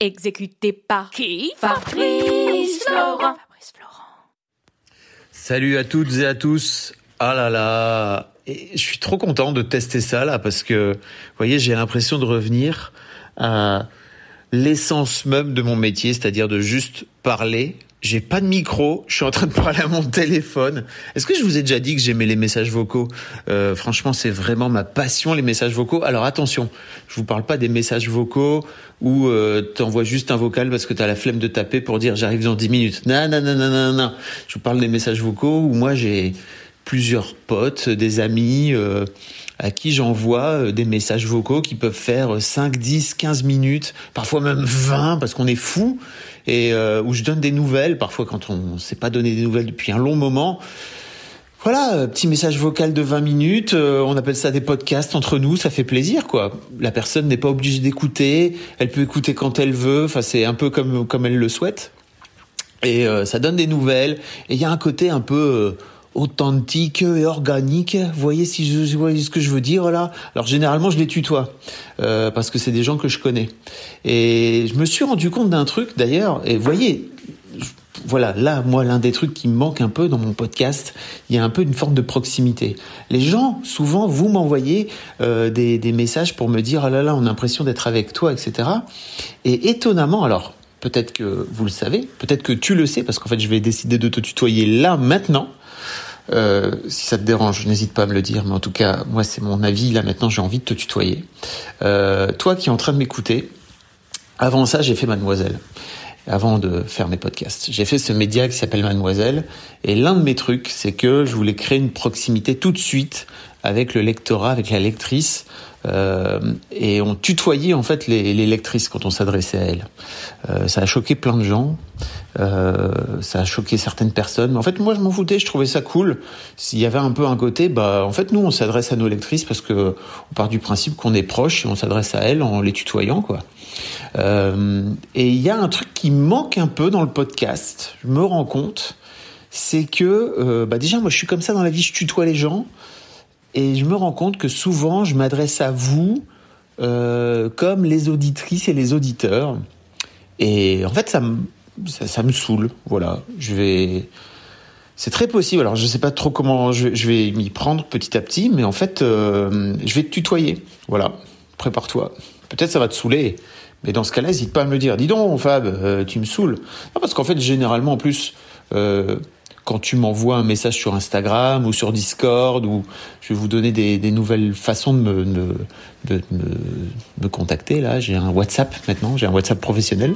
Exécuté par qui? Fabrice Florent. Salut à toutes et à tous. Ah là là, et je suis trop content de tester ça là parce que, vous voyez, j'ai l'impression de revenir à l'essence même de mon métier, c'est-à-dire de juste parler. J'ai pas de micro, je suis en train de parler à mon téléphone. Est-ce que je vous ai déjà dit que j'aimais les messages vocaux? Euh, Franchement, c'est vraiment ma passion les messages vocaux. Alors attention, je vous parle pas des messages vocaux où euh, t'envoies juste un vocal parce que t'as la flemme de taper pour dire j'arrive dans 10 minutes. Non, non, non, non, non, non. Je vous parle des messages vocaux où moi j'ai plusieurs potes, des amis euh, à qui j'envoie euh, des messages vocaux qui peuvent faire 5, 10, 15 minutes, parfois même 20 parce qu'on est fou et euh, où je donne des nouvelles parfois quand on s'est pas donné des nouvelles depuis un long moment. Voilà, euh, petit message vocal de 20 minutes, euh, on appelle ça des podcasts entre nous, ça fait plaisir quoi. La personne n'est pas obligée d'écouter, elle peut écouter quand elle veut, enfin c'est un peu comme comme elle le souhaite. Et euh, ça donne des nouvelles et il y a un côté un peu euh, authentique et organique. Voyez si je, vous voyez ce que je veux dire là? Alors généralement je les tutoie euh, parce que c'est des gens que je connais. Et je me suis rendu compte d'un truc d'ailleurs. Et voyez, voilà, là, moi, l'un des trucs qui me manque un peu dans mon podcast, il y a un peu une forme de proximité. Les gens, souvent, vous m'envoyez euh, des, des messages pour me dire, ah là là, on a l'impression d'être avec toi, etc. Et étonnamment, alors, peut-être que vous le savez, peut-être que tu le sais, parce qu'en fait, je vais décider de te tutoyer là, maintenant. Euh, si ça te dérange, n'hésite pas à me le dire, mais en tout cas, moi, c'est mon avis. Là, maintenant, j'ai envie de te tutoyer. Euh, toi qui es en train de m'écouter, avant ça, j'ai fait Mademoiselle. Avant de faire mes podcasts, j'ai fait ce média qui s'appelle Mademoiselle. Et l'un de mes trucs, c'est que je voulais créer une proximité tout de suite avec le lectorat, avec la lectrice. Euh, et on tutoyait en fait les, lectrices quand on s'adressait à elles. Euh, ça a choqué plein de gens. Euh, ça a choqué certaines personnes. Mais en fait, moi, je m'en foutais. Je trouvais ça cool. S'il y avait un peu un côté, bah, en fait, nous, on s'adresse à nos lectrices parce que on part du principe qu'on est proche et on s'adresse à elles en les tutoyant, quoi. Et il y a un truc qui manque un peu dans le podcast. Je me rends compte, c'est que, bah, déjà, moi, je suis comme ça dans la vie. Je tutoie les gens et je me rends compte que souvent, je m'adresse à vous euh, comme les auditrices et les auditeurs. Et en fait, ça me, ça, me saoule. Voilà, je vais. C'est très possible. Alors, je sais pas trop comment je, vais m'y prendre petit à petit, mais en fait, euh, je vais te tutoyer. Voilà, prépare-toi. Peut-être ça va te saouler, mais dans ce cas-là, n'hésite pas à me le dire. Dis donc, Fab, euh, tu me saoules. Parce qu'en fait, généralement, en plus, quand tu m'envoies un message sur Instagram ou sur Discord, ou je vais vous donner des, des nouvelles façons de me, de, de me, contacter. Là, j'ai un WhatsApp maintenant, j'ai un WhatsApp professionnel.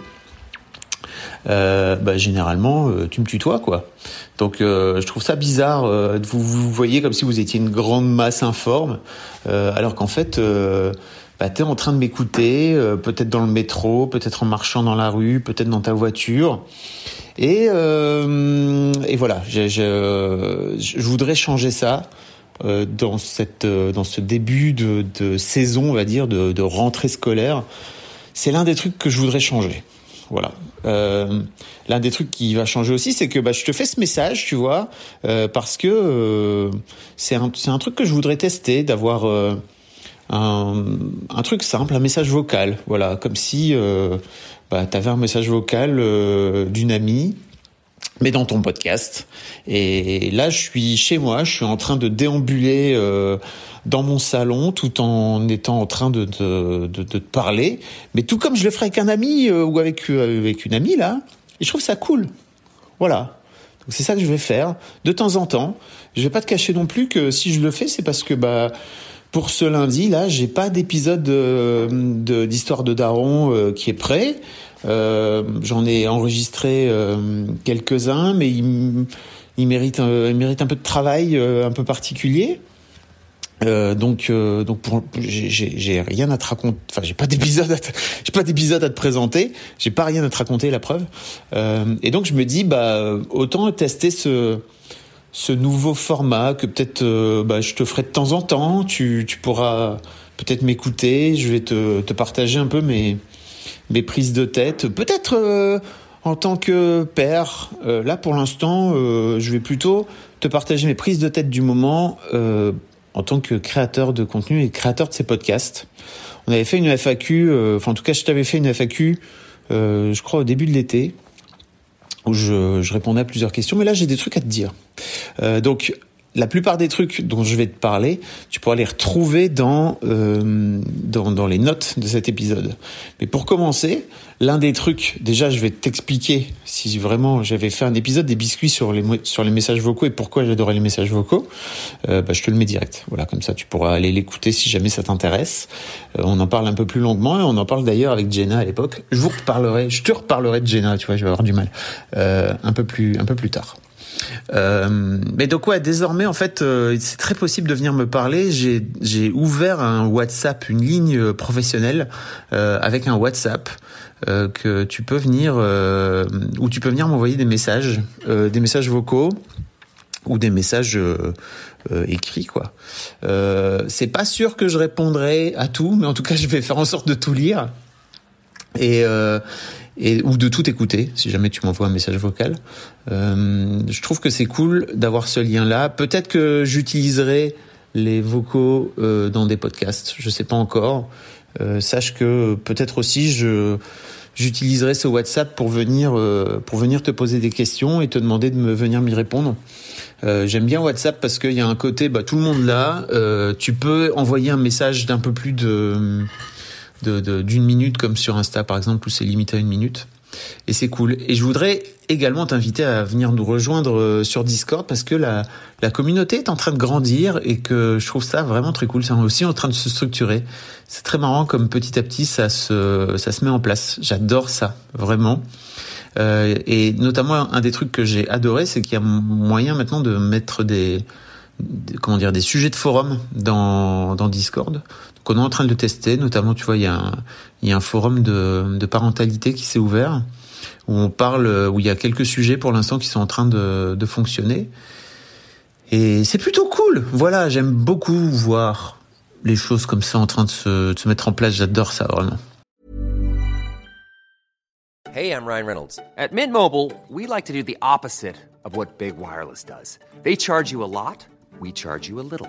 Euh, bah, généralement, euh, tu me tutoies, quoi. Donc, euh, je trouve ça bizarre. euh, vous, vous voyez comme si vous étiez une grande masse informe, euh, alors qu'en fait, bah, tu es en train de m'écouter, peut-être dans le métro, peut-être en marchant dans la rue, peut-être dans ta voiture. Et, euh, et voilà, je, je, je voudrais changer ça euh, dans, cette, euh, dans ce début de, de saison, on va dire, de, de rentrée scolaire. C'est l'un des trucs que je voudrais changer. Voilà. L'un des trucs qui va changer aussi, c'est que bah, je te fais ce message, tu vois, parce que c'est un, un truc que je voudrais tester, d'avoir un, un truc simple, un message vocal. Voilà, comme si bah, tu un message vocal euh, d'une amie mais dans ton podcast. Et là, je suis chez moi, je suis en train de déambuler euh, dans mon salon tout en étant en train de, de, de, de te parler, mais tout comme je le ferais avec un ami euh, ou avec, euh, avec une amie, là. Et je trouve ça cool. Voilà. Donc c'est ça que je vais faire de temps en temps. Je vais pas te cacher non plus que si je le fais, c'est parce que bah pour ce lundi là, j'ai pas d'épisode euh, de- d'histoire de, Daron euh, qui est prêt. Euh, J'en ai enregistré euh, quelques-uns, mais il, il mérite, il un peu de travail un peu particulier. Euh, donc, euh, donc j'ai rien à te raconter. Enfin, j'ai pas d'épisode, j'ai pas d'épisode à te présenter. J'ai pas rien à te raconter, la preuve. Euh, et donc je me dis, bah, autant tester ce ce nouveau format que peut-être, euh, bah, je te ferai de temps en temps. Tu, pourras peut-être m'écouter. Je vais te, partager un peu mes mes prises de tête. Peut-être euh, en tant que père. là, pour l'instant, je vais plutôt te partager mes prises de tête du moment en tant que créateur de contenu et créateur de ces podcasts. On avait fait une FAQ, euh, enfin en tout cas je t'avais fait une FAQ, euh, je crois au début de l'été, où je, répondais à plusieurs questions, mais là j'ai des trucs à te dire. Euh, donc la plupart des trucs dont je vais te parler, tu pourras les retrouver dans, euh, dans, dans, les notes de cet épisode. Mais pour commencer, l'un des trucs, déjà je vais t'expliquer si vraiment j'avais fait un épisode des biscuits sur les, sur les messages vocaux et pourquoi j'adorais les messages vocaux, euh, bah, je te le mets direct. Voilà, comme ça tu pourras aller l'écouter si jamais ça t'intéresse. Euh, on en parle un peu plus longuement et on en parle d'ailleurs avec Jenna à l'époque. Je vous reparlerai, je te reparlerai de Jenna, tu vois, je vais avoir du mal, euh, un peu plus, un peu plus tard. Euh, mais donc ouais, désormais en fait, euh, c'est très possible de venir me parler. J'ai ouvert un WhatsApp, une ligne professionnelle euh, avec un WhatsApp euh, que tu peux venir euh, où tu peux venir m'envoyer des messages, des messages vocaux ou des messages écrits quoi. c'est pas sûr que je répondrai à tout, mais en tout cas je vais faire en sorte de tout lire. Et, et ou de tout écouter si jamais tu m'envoies un message vocal. Euh, je trouve que c'est cool d'avoir ce lien-là. Peut-être que j'utiliserai les vocaux euh, dans des podcasts. Je sais pas encore. Euh, sache que peut-être aussi je j'utiliserai ce WhatsApp pour venir euh, pour venir te poser des questions et te demander de me venir m'y répondre. Euh, J'aime bien WhatsApp parce qu'il y a un côté, bah, tout le monde là. Euh, tu peux envoyer un message d'un peu plus de d'une de, minute comme sur Insta par exemple où c'est limité à une minute. Et c'est cool. Et je voudrais également t'inviter à venir nous rejoindre euh, sur Discord parce que la, la communauté est en train de grandir et que je trouve ça vraiment très cool. C'est aussi en train de se structurer. C'est très marrant comme petit à petit ça se, ça se met en place. J'adore ça, vraiment. Euh, et notamment un des trucs que j'ai adoré, c'est qu'il y a moyen maintenant de mettre des, comment dire des sujets de forum dans, dans Discord. Donc on est en train de tester, notamment tu vois il y a un, forum de, parentalité qui s'est ouvert où on parle où il y a quelques sujets pour l'instant qui sont en train de, de fonctionner et c'est plutôt cool. Voilà, j'aime beaucoup voir les choses comme ça en train de se, de se mettre en place. J'adore ça vraiment. Hey, I'm Ryan Reynolds. At Mint Mobile, we like to do the opposite of what Big Wireless does. They charge you a lot. we charge you a little.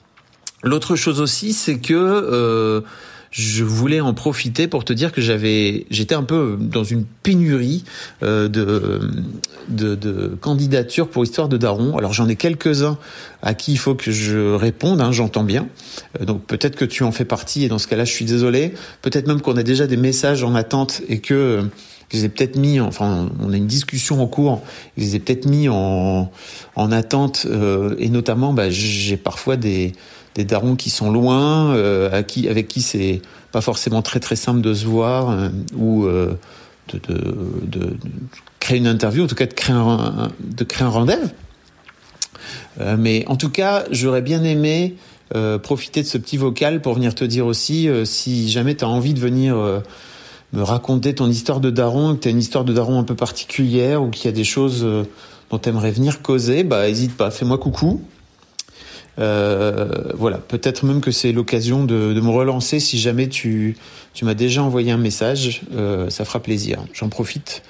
L'autre chose aussi, c'est que euh, je voulais en profiter pour te dire que j'avais, j'étais un peu dans une pénurie euh, de, candidatures pour Histoire de Daron. Alors j'en ai quelques-uns à qui il faut que je réponde, hein, j'entends bien. Euh, donc peut-être que tu en fais partie et dans ce cas-là, je suis désolé. Peut-être même qu'on a déjà des messages en attente et que je peut-être mis, enfin, on a une discussion en cours, je les ai peut-être mis en, en attente, et notamment, bah, j'ai parfois des, des darons qui sont loin, euh, à qui, avec qui c'est pas forcément très très simple de se voir, euh, ou euh, de, de, de, créer une interview, en tout cas de créer un, de créer un rendez-vous. Euh, mais en tout cas, j'aurais bien aimé profiter de ce petit vocal pour venir te dire aussi, si jamais tu as envie de venir me raconter ton histoire de daron, que tu as une histoire de daron un peu particulière ou qu'il y a des choses euh, dont tu aimerais venir causer, bah hésite pas, fais-moi coucou. Euh, voilà, peut-être même que c'est l'occasion de, de, me relancer si jamais tu, tu m'as déjà envoyé un message, euh, ça fera plaisir. J'en profite.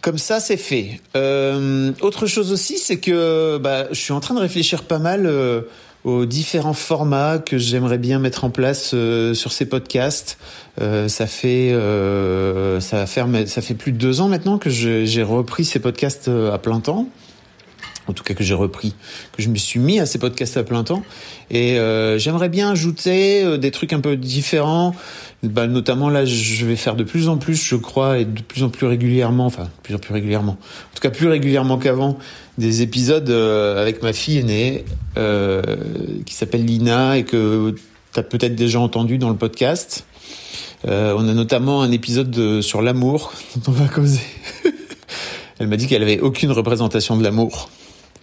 Comme ça, c'est fait. Euh, autre chose aussi, c'est que bah, je suis en train de réfléchir pas mal euh, aux différents formats que j'aimerais bien mettre en place euh, sur ces podcasts. Euh, ça fait ça va faire ça fait plus de deux ans maintenant que j'ai repris ces podcasts à plein temps. En tout cas que j'ai repris, que je me suis mis à ces podcasts à plein temps. Et euh, j'aimerais bien ajouter euh, des trucs un peu différents. Bah, notamment là, je vais faire de plus en plus, je crois, et de plus en plus régulièrement, enfin, de plus en plus régulièrement, en tout cas plus régulièrement qu'avant, des épisodes euh, avec ma fille aînée, euh, qui s'appelle Lina, et que tu as peut-être déjà entendu dans le podcast. Euh, on a notamment un épisode sur l'amour dont on va causer. Elle m'a dit qu'elle avait aucune représentation de l'amour.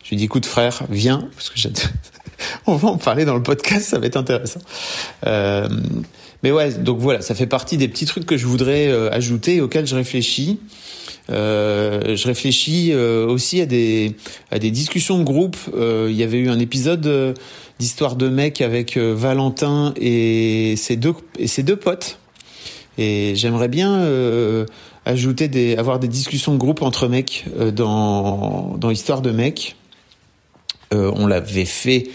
Je lui dit, écoute frère, viens, parce que on va en parler dans le podcast, ça va être intéressant. Euh, mais ouais, donc voilà, ça fait partie des petits trucs que je voudrais euh, ajouter auxquels je réfléchis. Euh, je réfléchis euh, aussi à des à des discussions de groupe. il y avait eu un épisode d'histoire de mec avec Valentin et ses deux et ses deux potes. Et j'aimerais bien ajouter des avoir des discussions de groupe entre mecs dans dans histoire de mec. On l'avait fait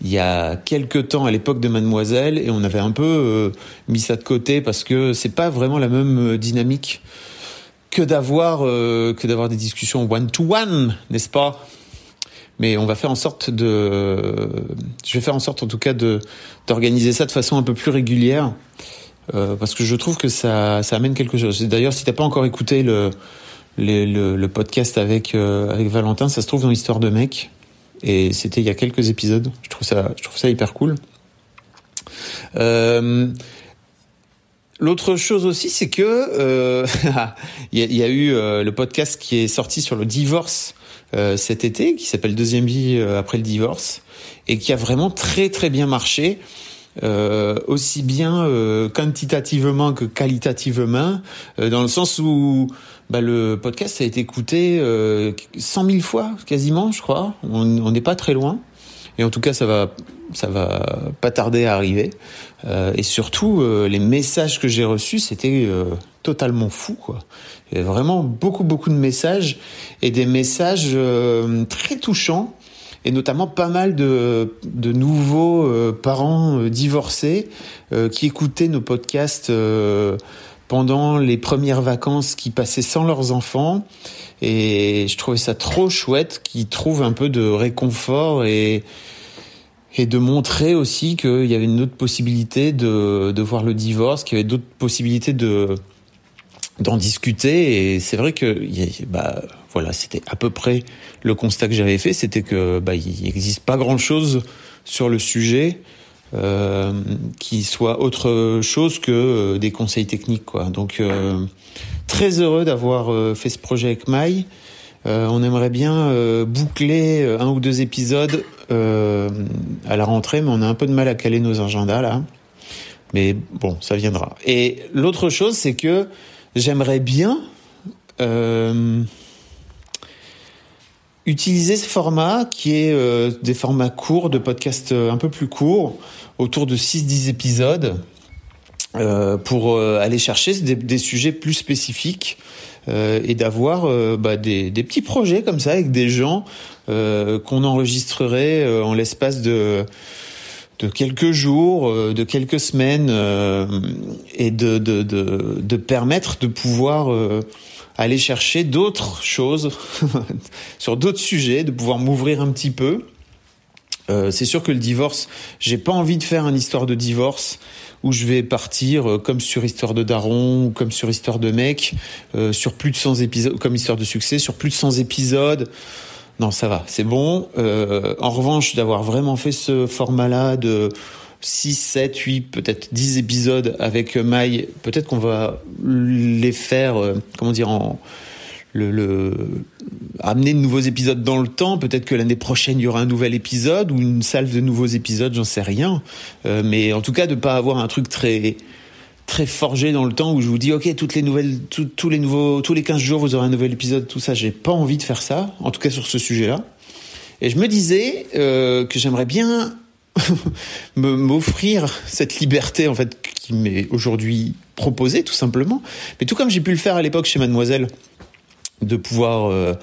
il y a quelques temps à l'époque de Mademoiselle et on avait un peu euh, mis ça de côté parce que c'est pas vraiment la même euh, dynamique que d'avoir euh, des discussions one to one, n'est-ce pas? Mais on va faire en sorte de je vais faire en sorte en tout cas de d'organiser ça de façon un peu plus régulière parce que je trouve que ça ça amène quelque chose. D'ailleurs, si t'as pas encore écouté le le, podcast avec avec Valentin, ça se trouve dans l'histoire de mec. Et c'était il y a quelques épisodes. Je trouve ça, je trouve ça hyper cool. Euh, L'autre chose aussi, c'est que euh, il, y a, eu euh, le podcast qui est sorti sur le divorce euh, cet été, qui s'appelle Deuxième vie euh, après le divorce, et qui a vraiment très très bien marché. Aussi bien quantitativement que qualitativement, dans le sens où bah, le podcast a été écouté 100 000 fois quasiment, je crois. On n'est pas très loin. Et en tout cas, ça va, ça va pas tarder à arriver. et surtout, les messages que j'ai reçus, c'était totalement fou, quoi. Il y avait vraiment beaucoup, beaucoup de messages et des messages très touchants et notamment pas mal de, de nouveaux euh, parents euh, divorcés euh, qui écoutaient nos podcasts pendant les premières vacances qui passaient sans leurs enfants. Et je trouvais ça trop chouette qu'ils trouvent un peu de réconfort et, et de montrer aussi qu'il y avait une autre possibilité de, de voir le divorce, qu'il y avait d'autres possibilités de d'en discuter. Et c'est vrai que bah, voilà, c'était à peu près le constat que j'avais fait, c'était que bah, il n'existe pas grand-chose sur le sujet euh, qui soit autre chose que euh, des conseils techniques. Quoi. Donc euh, très heureux d'avoir fait ce projet avec Maï. On aimerait bien boucler un ou deux épisodes à la rentrée, mais on a un peu de mal à caler nos agendas là. Mais bon, ça viendra. Et l'autre chose, c'est que j'aimerais bien euh, utiliser ce format qui est euh, des formats courts, de podcasts euh, un peu plus courts, autour de 6-10 épisodes, euh, pour aller chercher des, des, sujets plus spécifiques et d'avoir bah, des, des, petits projets comme ça avec des gens qu'on enregistrerait en l'espace de de quelques jours, de quelques semaines, et de, de, de, de, permettre de pouvoir aller chercher d'autres choses sur d'autres sujets, de pouvoir m'ouvrir un petit peu. Euh, c'est sûr que le divorce, j'ai pas envie de faire une histoire de divorce où je vais partir euh, comme sur Histoire de Daron ou comme sur Histoire de mec, euh, sur plus de 100 épisodes, comme Histoire de succès, sur plus de 100 épisodes. Non, ça va, c'est bon. Euh, en revanche, d'avoir vraiment fait ce format-là de 6, 7, 8, peut-être 10 épisodes avec Maï. Peut-être qu'on va les faire, euh, comment dire, en, le, le, amener de nouveaux épisodes dans le temps. Peut-être que l'année prochaine, il y aura un nouvel épisode ou une salve de nouveaux épisodes, j'en sais rien. Euh, mais en tout cas, de pas avoir un truc très très forgé dans le temps où je vous dis ok toutes les nouvelles tous les nouveaux tous les 15 jours vous aurez un nouvel épisode tout ça j'ai pas envie de faire ça en tout cas sur ce sujet là et je me disais euh, que j'aimerais bien m'offrir cette liberté en fait qui m'est aujourd'hui proposée tout simplement. Mais tout comme j'ai pu le faire à l'époque chez Mademoiselle, de pouvoir euh,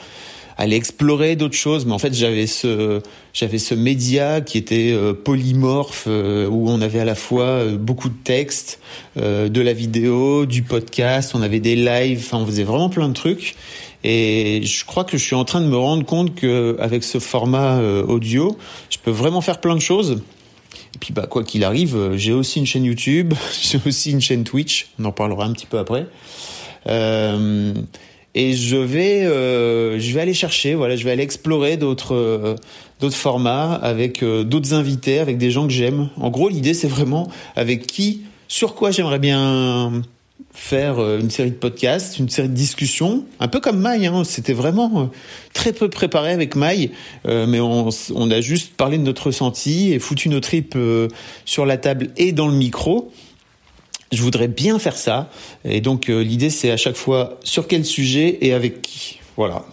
aller explorer d'autres choses. Mais en fait, j'avais ce j'avais ce média qui était euh, polymorphe euh, où on avait à la fois beaucoup de textes, de la vidéo, du podcast, on avait des lives, enfin on faisait vraiment plein de trucs. Et je crois que je suis en train de me rendre compte que avec ce format audio, je peux vraiment faire plein de choses. Et puis bah quoi qu'il arrive, j'ai aussi une chaîne YouTube, j'ai aussi une chaîne Twitch. On en parlera un petit peu après. Euh, et je vais euh, je vais aller chercher voilà je vais aller explorer d'autres euh, d'autres formats avec euh, d'autres invités avec des gens que j'aime en gros l'idée c'est vraiment avec qui sur quoi j'aimerais bien faire une série de podcasts une série de discussions un peu comme Maï hein, c'était vraiment très peu préparé avec Maï mais on, a juste parlé de notre ressenti et foutu nos tripes sur la table et dans le micro je voudrais bien faire ça. Et donc euh, l'idée c'est à chaque fois sur quel sujet et avec qui. Voilà.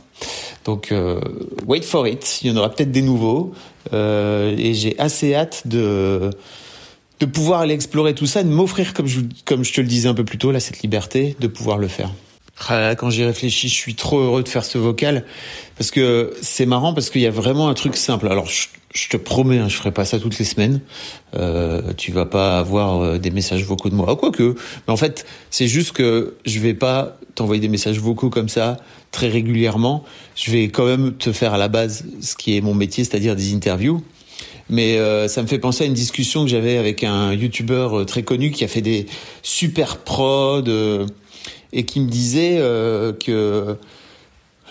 Donc euh, wait for it. Il y en aura peut-être des nouveaux. Euh, et j'ai assez hâte de de pouvoir aller explorer tout ça, et de m'offrir comme je comme je te le disais un peu plus tôt là cette liberté de pouvoir le faire. Ah quand j'y réfléchis, je suis trop heureux de faire ce vocal parce que c'est marrant parce qu'il y a vraiment un truc simple. Alors je, te promets, hein, je ferai pas ça toutes les semaines. Euh, tu vas pas avoir euh, des messages vocaux de moi, ah, quoique. Mais en fait, c'est juste que je vais pas t'envoyer des messages vocaux comme ça très régulièrement. Je vais quand même te faire à la base ce qui est mon métier, c'est-à-dire des interviews. Mais euh, ça me fait penser à une discussion que j'avais avec un YouTuber euh, très connu qui a fait des super prods euh, et qui me disait que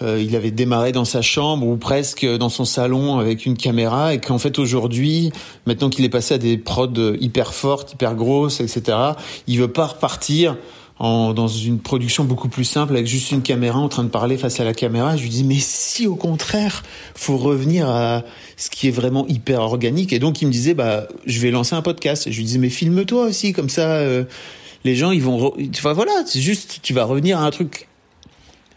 euh, il avait démarré dans sa chambre ou presque dans son salon avec une caméra et qu'en fait aujourd'hui, maintenant qu'il est passé à des prods hyper fortes, hyper grosses, etc., il veut pas repartir dans une production beaucoup plus simple avec juste une caméra en train de parler face à la caméra. Je lui dis mais si au contraire, faut revenir à ce qui est vraiment hyper organique. Et donc il me disait bah je vais lancer un podcast. Je lui disais mais filme-toi aussi comme ça. Euh, les gens ils vont enfin voilà c'est juste tu vas revenir à un truc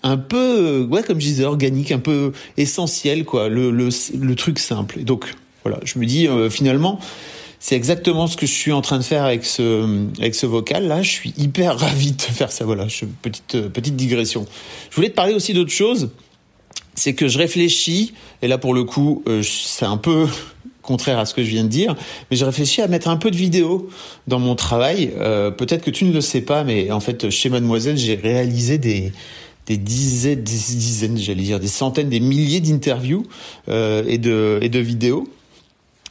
un peu, ouais, comme je disais, organique, un peu essentiel, quoi, le, le, le truc simple. Et donc, voilà, je me dis, euh, finalement, c'est exactement ce que je suis en train de faire avec ce, avec ce vocal. Là, je suis hyper ravi de faire ça. Voilà, je, petite, euh, petite digression. Je voulais te parler aussi d'autre chose. C'est que je réfléchis, et là, pour le coup, euh, c'est un peu contraire à ce que je viens de dire, mais je réfléchis à mettre un peu de vidéo dans mon travail. Euh, Peut-être que tu ne le sais pas, mais en fait, chez Mademoiselle, j'ai réalisé des, des dizaines, des dizaines, j'allais dire, des centaines, des milliers d'interviews et de et de vidéos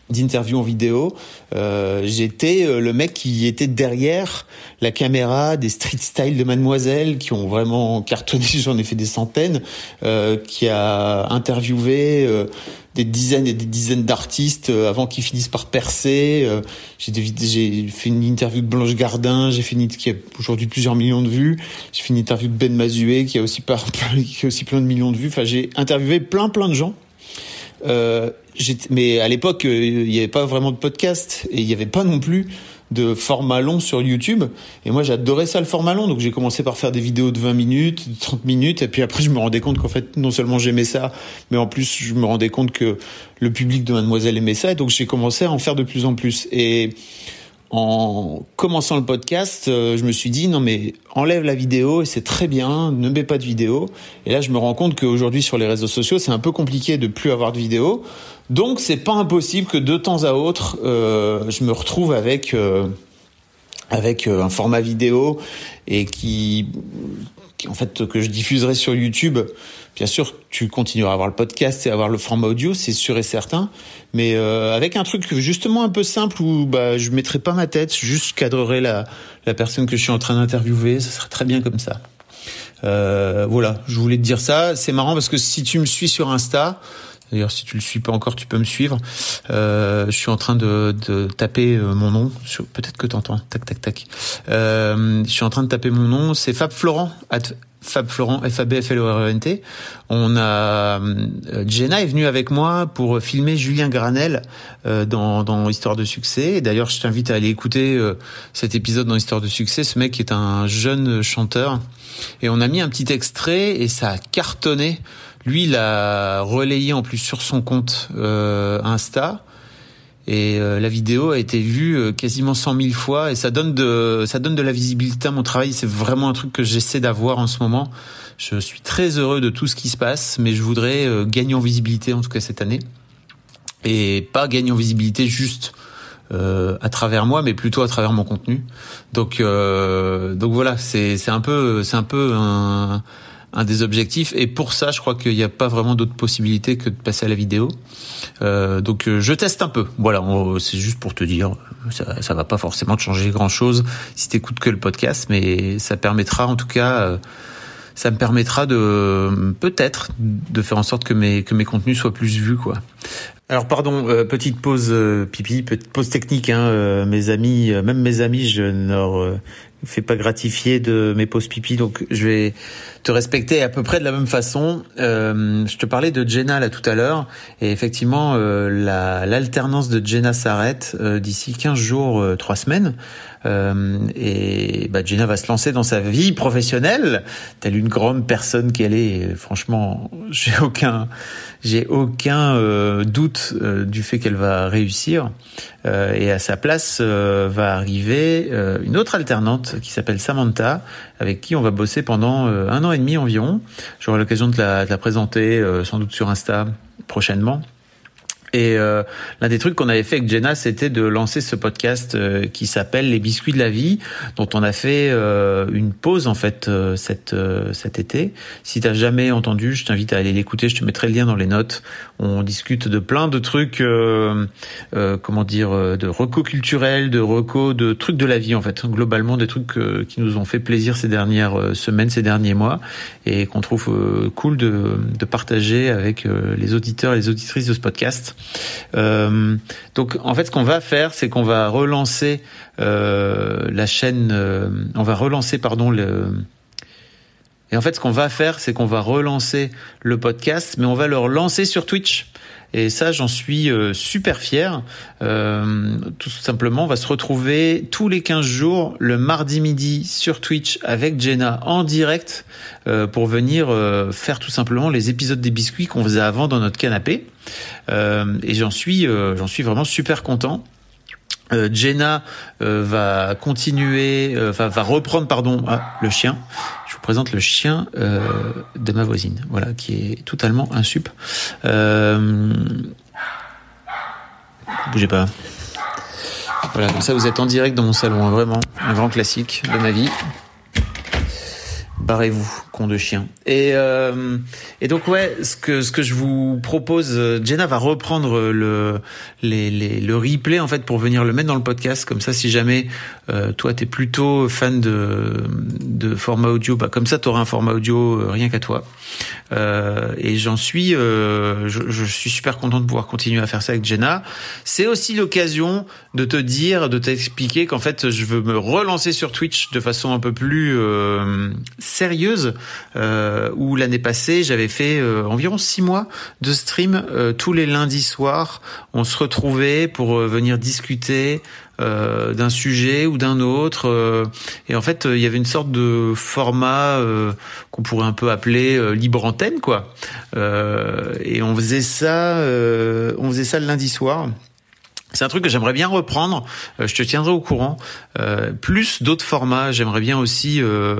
d'interviews en vidéo. Euh, J'étais euh, le mec qui était derrière la caméra des street style de Mademoiselle qui ont vraiment cartonné. J'en ai fait des centaines. Euh, qui a interviewé euh, des dizaines et des dizaines d'artistes euh, avant qu'ils finissent par percer. Euh, j'ai fait une interview de Blanche Gardin, j'ai fait qui a aujourd'hui plusieurs millions de vues. J'ai fait une interview de Ben Mazué qui a aussi pas, qui a aussi plein de millions de vues. Enfin, j'ai interviewé plein plein de gens. Euh, mais à l'époque, il n'y avait pas vraiment de podcast et il n'y avait pas non plus de format long sur YouTube. Et moi, j'adorais ça, le format long. Donc, j'ai commencé par faire des vidéos de 20 minutes, de 30 minutes. Et puis après, je me rendais compte qu'en fait, non seulement j'aimais ça, mais en plus, je me rendais compte que le public de Mademoiselle aimait ça. Et donc, j'ai commencé à en faire de plus en plus. Et en commençant le podcast, euh, je me suis dit non mais enlève la vidéo et c'est très bien, ne mets pas de vidéo. Et là, je me rends compte qu'aujourd'hui sur les réseaux sociaux, c'est un peu compliqué de plus avoir de vidéo. Donc, c'est pas impossible que de temps à autre, euh, je me retrouve avec euh, avec un format vidéo et qui, qui, en fait que je diffuserai sur YouTube Bien sûr, tu continueras à avoir le podcast et à avoir le format audio, c'est sûr et certain, mais euh, avec un truc justement un peu simple où bah je mettrai pas ma tête, juste cadrerai la la personne que je suis en train d'interviewer, ça serait très bien comme ça. Euh, voilà, je voulais te dire ça. C'est marrant parce que si tu me suis sur Insta, D'ailleurs, si tu le suis pas encore, tu peux me suivre. Euh, je suis en train de, de taper euh, mon nom. Peut-être que tu entends. Tac, tac, tac. Euh, je suis en train de taper mon nom. C'est Fab Florent. Fab Florent, f a b f l o r e n t On a euh, Jenna est venue avec moi pour filmer Julien Granel euh, dans, dans Histoire de succès. D'ailleurs, je t'invite à aller écouter euh, cet épisode dans Histoire de succès. Ce mec est un jeune chanteur et on a mis un petit extrait et ça a cartonné. Lui, il a relayé en plus sur son compte Insta. Et euh, la vidéo a été vue euh, quasiment 100 000 fois et ça donne de ça donne de la visibilité à mon travail. C'est vraiment un truc que j'essaie d'avoir en ce moment. Je suis très heureux de tout ce qui se passe, mais je voudrais euh, gagner en visibilité en tout cas cette année et pas gagner en visibilité juste euh, à travers moi, mais plutôt à travers mon contenu. Donc donc voilà, c'est c'est un peu c'est un peu un un des objectifs. Et pour ça, je crois qu'il n'y a pas vraiment d'autre possibilité que de passer à la vidéo. Euh, donc je teste un peu. Voilà, c'est juste pour te dire, ça, ça va pas forcément te changer grand chose si t'écoutes que le podcast, mais ça permettra en tout cas ça me permettra de peut-être de faire en sorte que mes que mes contenus soient plus vus quoi. Alors pardon, euh, petite pause euh, pipi, petite pause technique. Hein, euh, mes amis, même mes amis, je ne leur fais pas gratifier de mes pauses pipi, donc je vais te respecter à peu près de la même façon. je te parlais de Jenna là tout à l'heure, et effectivement l'alternance de Jenna s'arrête d'ici 15 jours, 3 semaines. Euh, et bah, Jenna va se lancer dans sa vie professionnelle, telle une grande personne qu'elle est. franchement, j'ai aucun, j'ai aucun euh, doute euh, du fait qu'elle va réussir. Et à sa place va arriver une autre alternante qui s'appelle Samantha, avec qui on va bosser pendant un an et demi environ. J'aurai l'occasion de la, de la présenter sans doute sur Insta prochainement. Et euh, l'un des trucs qu'on avait fait avec Jenna, c'était de lancer ce podcast euh, qui s'appelle Les biscuits de la vie, dont on a fait euh, une pause en fait cet cet été. Si t'as jamais entendu, je t'invite à aller l'écouter. Je te mettrai le lien dans les notes. On discute de plein de trucs, comment dire, de recos culturels, de recos, de trucs de la vie en fait. Globalement, des trucs qui nous ont fait plaisir ces dernières semaines, ces derniers mois, et qu'on trouve cool de, de partager avec les auditeurs et les auditrices de ce podcast. Euh, donc en fait, ce qu'on va faire, c'est qu'on va relancer euh, la chaîne. Euh, on va relancer, pardon, le. Et en fait, ce qu'on va faire, c'est qu'on va relancer le podcast, mais on va le relancer sur Twitch. Et ça, j'en suis euh, super fier. Euh, tout simplement, on va se retrouver tous les 15 jours, le mardi midi, sur Twitch avec Jenna en direct euh, pour venir faire tout simplement les épisodes des biscuits qu'on faisait avant dans notre canapé. et j'en suis, j'en suis vraiment super content. Euh, Jenna euh, va continuer, euh, va, reprendre pardon ah, le chien. Je vous présente le chien de ma voisine, voilà, qui est totalement insup. bougez pas. Voilà, comme ça vous êtes en direct dans mon salon, hein, vraiment un grand classique de ma vie. Barrez-vous con de chien. Et, euh, et donc ouais, ce que ce que je vous propose, euh, Jenna va reprendre le les, les, le replay en fait pour venir le mettre dans le podcast. Comme ça, si jamais euh, toi t'es plutôt fan de de format audio, bah comme ça t'auras un format audio euh, rien qu'à toi. Euh, et j'en suis, je, je, suis super content de pouvoir continuer à faire ça avec Jenna. C'est aussi l'occasion de te dire, de t'expliquer qu'en fait je veux me relancer sur Twitch de façon un peu plus sérieuse où l'année passée j'avais fait euh, environ six mois de stream euh, tous les lundis soirs. On se retrouvait pour venir discuter d'un sujet ou d'un autre. et en fait, il y avait une sorte de format qu'on pourrait un peu appeler libre antenne, quoi. et on faisait ça, on faisait ça le lundi soir. C'est un truc que j'aimerais bien reprendre. Euh, je te tiendrai au courant. Euh, plus d'autres formats. J'aimerais bien aussi euh,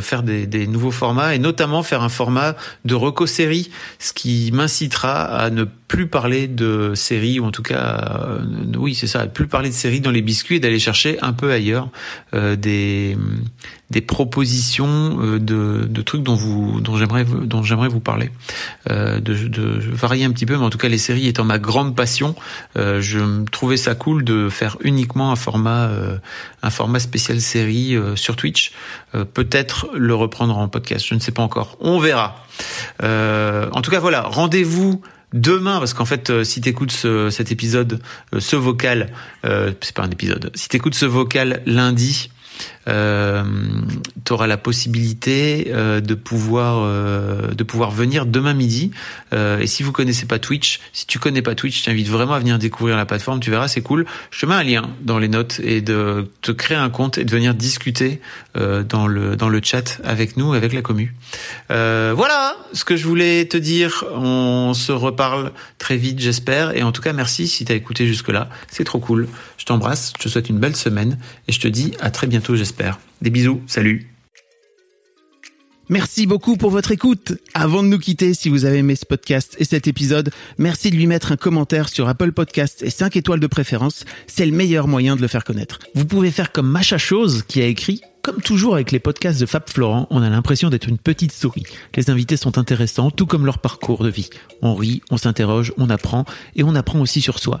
faire des, des, nouveaux formats et notamment faire un format de reco-série, ce qui m'incitera à ne plus parler de séries ou en tout cas, oui, c'est ça, plus parler de séries dans les biscuits et d'aller chercher un peu ailleurs des des propositions euh, de, de trucs dont vous dont j'aimerais dont j'aimerais vous parler. Euh, de, de varier un petit peu mais en tout cas les séries étant ma grande passion euh, je trouvais ça cool de faire uniquement un format euh, un format spécial série euh, sur Twitch. Peut-être le reprendre en podcast je ne sais pas encore. On verra. En tout cas voilà rendez-vous demain, parce qu'en fait, si t'écoutes ce, cet épisode, ce vocal, euh, c'est pas un épisode, si t'écoutes ce vocal lundi, euh, tu auras la possibilité euh, de pouvoir euh, de pouvoir venir demain midi. Euh, et si vous connaissez pas Twitch, si tu connais pas Twitch, je t'invite vraiment à venir découvrir la plateforme. Tu verras, c'est cool. Je te mets un lien dans les notes et de te créer un compte et de venir discuter dans le dans le chat avec nous, avec la commu. voilà ce que je voulais te dire. On se reparle très vite, j'espère. Et en tout cas, merci si tu as écouté jusque là. C'est trop cool. Je t'embrasse. Je te souhaite une belle semaine et je te dis à très bientôt, j'espère. Des bisous, salut. Merci beaucoup pour votre écoute. Avant de nous quitter, si vous avez aimé ce podcast et cet épisode, merci de lui mettre un commentaire sur Apple Podcast et 5 étoiles de préférence. C'est le meilleur moyen de le faire connaître. Vous pouvez faire comme Macha Chose qui a écrit Comme toujours avec les podcasts de Fab Florent, on a l'impression d'être une petite souris. Les invités sont intéressants, tout comme leur parcours de vie. On rit, on s'interroge, on apprend, et on apprend aussi sur soi.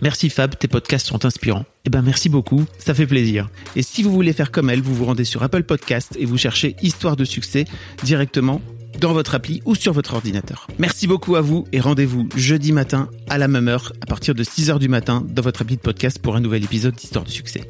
Merci Fab, tes podcasts sont inspirants. Eh ben merci beaucoup, ça fait plaisir. Et si vous voulez faire comme elle, vous vous rendez sur Apple Podcast et vous cherchez Histoire de succès directement dans votre appli ou sur votre ordinateur. Merci beaucoup à vous et rendez-vous jeudi matin à la même heure à partir de 6h du matin dans votre appli de podcast pour un nouvel épisode d'Histoire de succès.